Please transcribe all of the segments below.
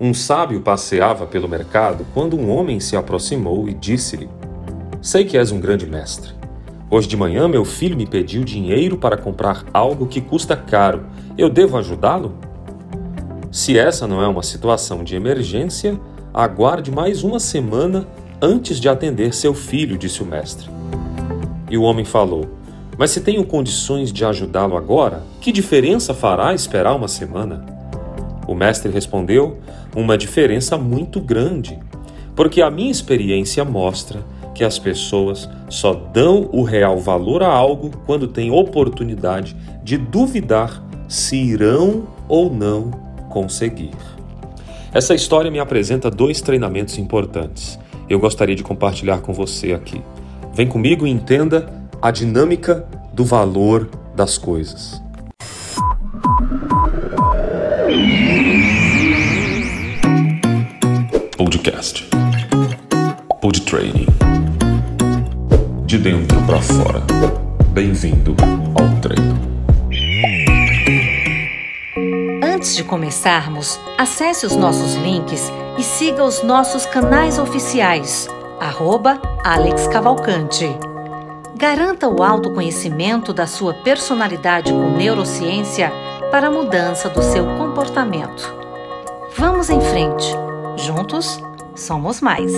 Um sábio passeava pelo mercado quando um homem se aproximou e disse-lhe: Sei que és um grande mestre. Hoje de manhã meu filho me pediu dinheiro para comprar algo que custa caro. Eu devo ajudá-lo? Se essa não é uma situação de emergência, aguarde mais uma semana antes de atender seu filho, disse o mestre. E o homem falou: Mas se tenho condições de ajudá-lo agora, que diferença fará esperar uma semana? O mestre respondeu: Uma diferença muito grande, porque a minha experiência mostra que as pessoas só dão o real valor a algo quando têm oportunidade de duvidar se irão ou não conseguir. Essa história me apresenta dois treinamentos importantes. Eu gostaria de compartilhar com você aqui. Vem comigo e entenda a dinâmica do valor das coisas. Podcast. Pod Training. De dentro para fora. Bem-vindo ao treino. Antes de começarmos, acesse os nossos links e siga os nossos canais oficiais. Arroba Alex Cavalcante. Garanta o autoconhecimento da sua personalidade com neurociência para a mudança do seu comportamento. Vamos em frente. Juntos, somos mais.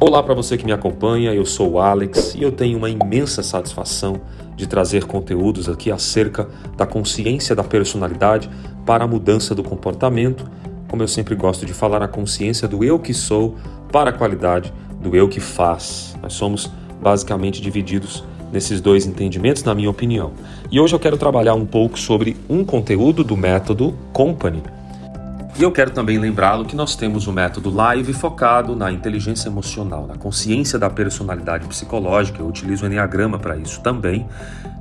Olá para você que me acompanha, eu sou o Alex e eu tenho uma imensa satisfação de trazer conteúdos aqui acerca da consciência da personalidade para a mudança do comportamento. Como eu sempre gosto de falar, a consciência do eu que sou para a qualidade do eu que faz. Nós somos basicamente divididos nesses dois entendimentos, na minha opinião. E hoje eu quero trabalhar um pouco sobre um conteúdo do método Company. E eu quero também lembrá-lo que nós temos o método Live focado na inteligência emocional, na consciência da personalidade psicológica. Eu utilizo o Enneagrama para isso também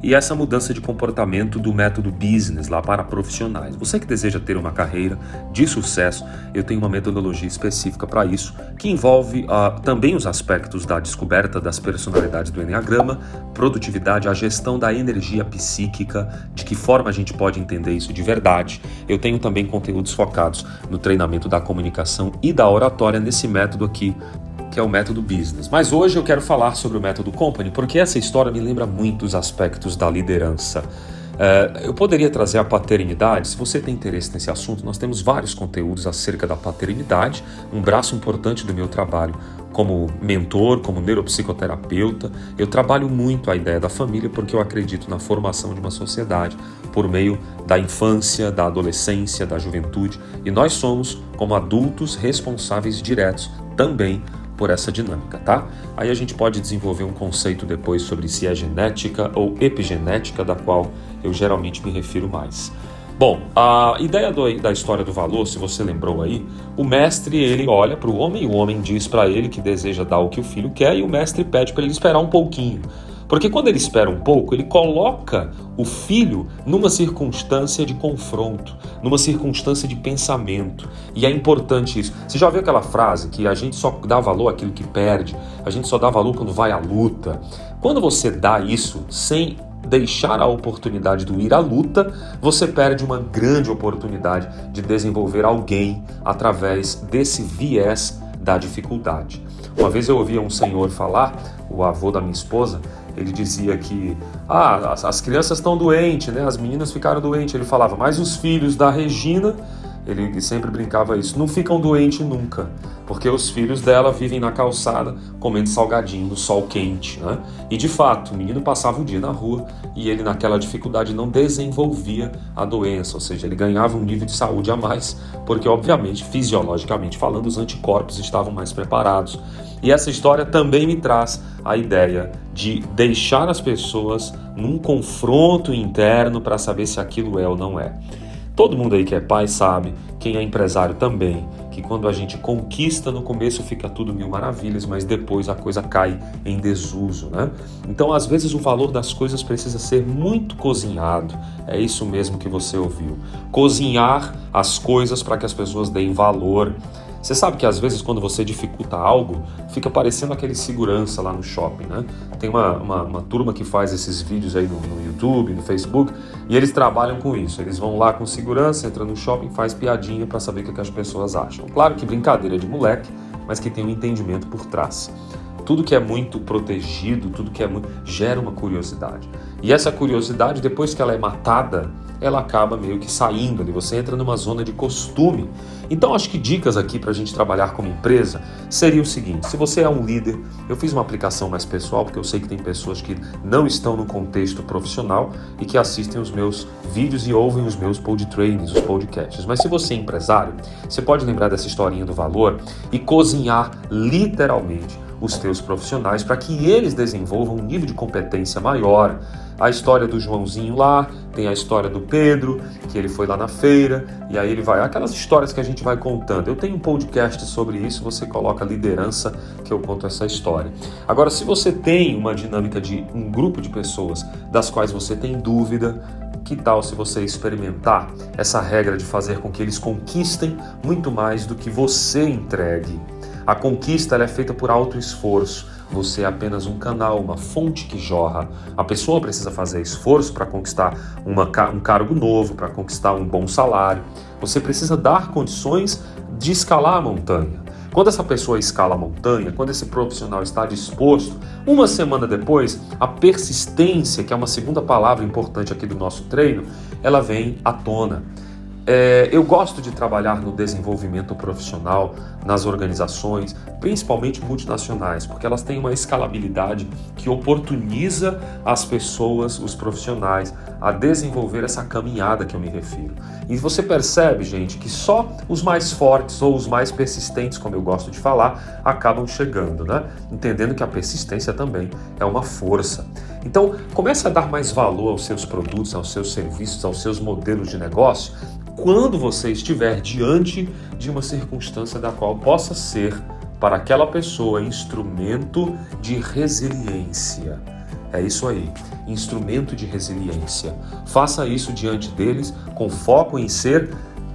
e essa mudança de comportamento do método business lá para profissionais. Você que deseja ter uma carreira de sucesso, eu tenho uma metodologia específica para isso, que envolve uh, também os aspectos da descoberta das personalidades do Enneagrama, produtividade, a gestão da energia psíquica, de que forma a gente pode entender isso de verdade. Eu tenho também conteúdos focados no treinamento da comunicação e da oratória nesse método aqui que é o método business. Mas hoje eu quero falar sobre o método company, porque essa história me lembra muito os aspectos da liderança. Uh, eu poderia trazer a paternidade, se você tem interesse nesse assunto, nós temos vários conteúdos acerca da paternidade, um braço importante do meu trabalho como mentor, como neuropsicoterapeuta. Eu trabalho muito a ideia da família porque eu acredito na formação de uma sociedade por meio da infância, da adolescência, da juventude, e nós somos, como adultos, responsáveis diretos também por essa dinâmica, tá? Aí a gente pode desenvolver um conceito depois sobre se é genética ou epigenética, da qual eu geralmente me refiro mais. Bom, a ideia do, da história do valor, se você lembrou aí, o mestre ele olha para o homem e o homem diz para ele que deseja dar o que o filho quer e o mestre pede para ele esperar um pouquinho. Porque quando ele espera um pouco, ele coloca o filho numa circunstância de confronto, numa circunstância de pensamento. E é importante isso. Você já viu aquela frase que a gente só dá valor àquilo que perde, a gente só dá valor quando vai à luta? Quando você dá isso sem deixar a oportunidade do ir à luta, você perde uma grande oportunidade de desenvolver alguém através desse viés da dificuldade. Uma vez eu ouvia um senhor falar, o avô da minha esposa, ele dizia que ah, as, as crianças estão doentes, né? as meninas ficaram doentes. Ele falava, mas os filhos da Regina, ele sempre brincava isso, não ficam doentes nunca, porque os filhos dela vivem na calçada comendo salgadinho no sol quente. Né? E de fato, o menino passava o dia na rua e ele, naquela dificuldade, não desenvolvia a doença, ou seja, ele ganhava um nível de saúde a mais, porque, obviamente, fisiologicamente falando, os anticorpos estavam mais preparados. E essa história também me traz a ideia de deixar as pessoas num confronto interno para saber se aquilo é ou não é. Todo mundo aí que é pai sabe, quem é empresário também, que quando a gente conquista no começo fica tudo mil maravilhas, mas depois a coisa cai em desuso, né? Então, às vezes, o valor das coisas precisa ser muito cozinhado. É isso mesmo que você ouviu. Cozinhar as coisas para que as pessoas deem valor. Você sabe que às vezes quando você dificulta algo, fica parecendo aquele segurança lá no shopping, né? Tem uma, uma, uma turma que faz esses vídeos aí no, no, YouTube, no Facebook, e eles trabalham com isso. Eles vão lá com segurança, entra no shopping, faz piadinha para saber o que, que as pessoas acham. Claro que brincadeira de moleque, mas que tem um entendimento por trás tudo que é muito protegido, tudo que é muito. gera uma curiosidade. E essa curiosidade, depois que ela é matada, ela acaba meio que saindo ali, você entra numa zona de costume. Então, acho que dicas aqui para a gente trabalhar como empresa seria o seguinte: se você é um líder, eu fiz uma aplicação mais pessoal, porque eu sei que tem pessoas que não estão no contexto profissional e que assistem os meus vídeos e ouvem os meus pod trainings, os podcasts. Mas se você é empresário, você pode lembrar dessa historinha do valor e cozinhar literalmente os teus profissionais para que eles desenvolvam um nível de competência maior. A história do Joãozinho lá, tem a história do Pedro, que ele foi lá na feira, e aí ele vai. Aquelas histórias que a gente vai contando. Eu tenho um podcast sobre isso, você coloca liderança, que eu conto essa história. Agora, se você tem uma dinâmica de um grupo de pessoas das quais você tem dúvida, que tal se você experimentar essa regra de fazer com que eles conquistem muito mais do que você entregue? A conquista é feita por alto esforço. Você é apenas um canal, uma fonte que jorra. A pessoa precisa fazer esforço para conquistar uma, um cargo novo, para conquistar um bom salário. Você precisa dar condições de escalar a montanha. Quando essa pessoa escala a montanha, quando esse profissional está disposto, uma semana depois, a persistência, que é uma segunda palavra importante aqui do nosso treino, ela vem à tona. É, eu gosto de trabalhar no desenvolvimento profissional nas organizações, principalmente multinacionais, porque elas têm uma escalabilidade que oportuniza as pessoas, os profissionais, a desenvolver essa caminhada que eu me refiro. E você percebe, gente, que só os mais fortes ou os mais persistentes, como eu gosto de falar, acabam chegando, né? Entendendo que a persistência também é uma força. Então, comece a dar mais valor aos seus produtos, aos seus serviços, aos seus modelos de negócio quando você estiver diante de uma circunstância da qual possa ser para aquela pessoa instrumento de resiliência. É isso aí, instrumento de resiliência. Faça isso diante deles com foco em ser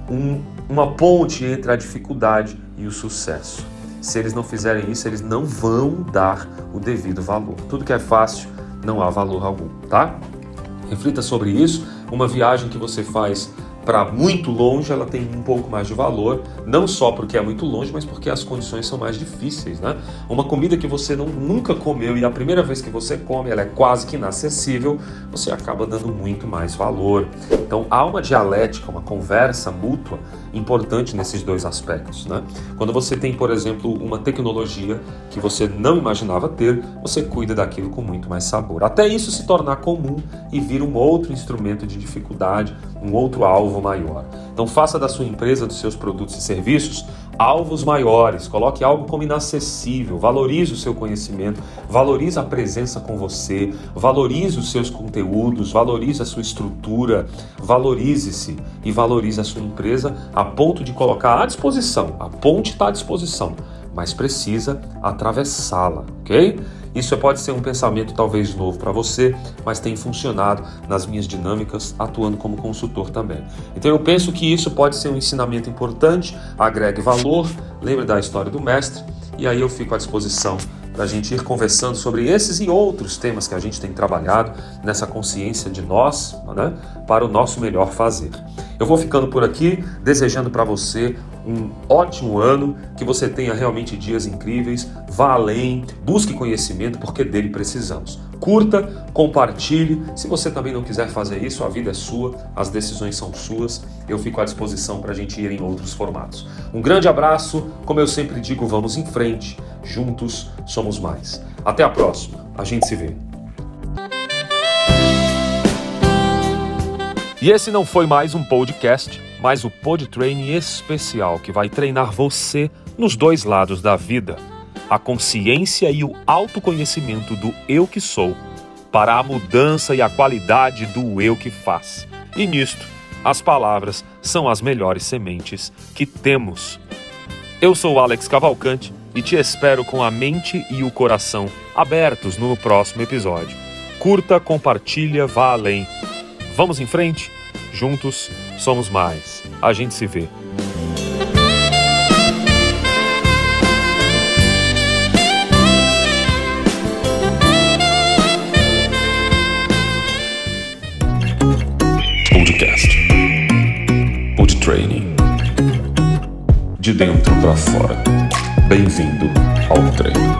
um, uma ponte entre a dificuldade e o sucesso. Se eles não fizerem isso, eles não vão dar o devido valor. Tudo que é fácil não há valor algum, tá? Reflita sobre isso. Uma viagem que você faz para muito longe ela tem um pouco mais de valor, não só porque é muito longe, mas porque as condições são mais difíceis, né? Uma comida que você não, nunca comeu e a primeira vez que você come ela é quase que inacessível, você acaba dando muito mais valor. Então há uma dialética, uma conversa mútua importante nesses dois aspectos, né? Quando você tem, por exemplo, uma tecnologia que você não imaginava ter, você cuida daquilo com muito mais sabor. Até isso se tornar comum e vir um outro instrumento de dificuldade, um outro alvo maior. Então faça da sua empresa, dos seus produtos e serviços, alvos maiores. Coloque algo como inacessível. Valorize o seu conhecimento, valorize a presença com você, valorize os seus conteúdos, valorize a sua estrutura, valorize-se e valorize a sua empresa a ponto de colocar à disposição. A ponte está à disposição, mas precisa atravessá-la, ok? Isso pode ser um pensamento talvez novo para você, mas tem funcionado nas minhas dinâmicas atuando como consultor também. Então eu penso que isso pode ser um ensinamento importante, agregue valor, lembre da história do mestre e aí eu fico à disposição para a gente ir conversando sobre esses e outros temas que a gente tem trabalhado nessa consciência de nós, né, para o nosso melhor fazer. Eu vou ficando por aqui, desejando para você um ótimo ano, que você tenha realmente dias incríveis, vá além, busque conhecimento, porque dele precisamos. Curta, compartilhe. Se você também não quiser fazer isso, a vida é sua, as decisões são suas. Eu fico à disposição para a gente ir em outros formatos. Um grande abraço, como eu sempre digo, vamos em frente. Juntos somos mais. Até a próxima. A gente se vê. E esse não foi mais um podcast, mas o Pod Training especial que vai treinar você nos dois lados da vida: a consciência e o autoconhecimento do eu que sou, para a mudança e a qualidade do eu que faz. E nisto, as palavras são as melhores sementes que temos. Eu sou Alex Cavalcante e te espero com a mente e o coração abertos no próximo episódio. Curta, compartilha, vá além. Vamos em frente? Juntos somos mais. A gente se vê. De dentro para fora. Bem-vindo ao treino.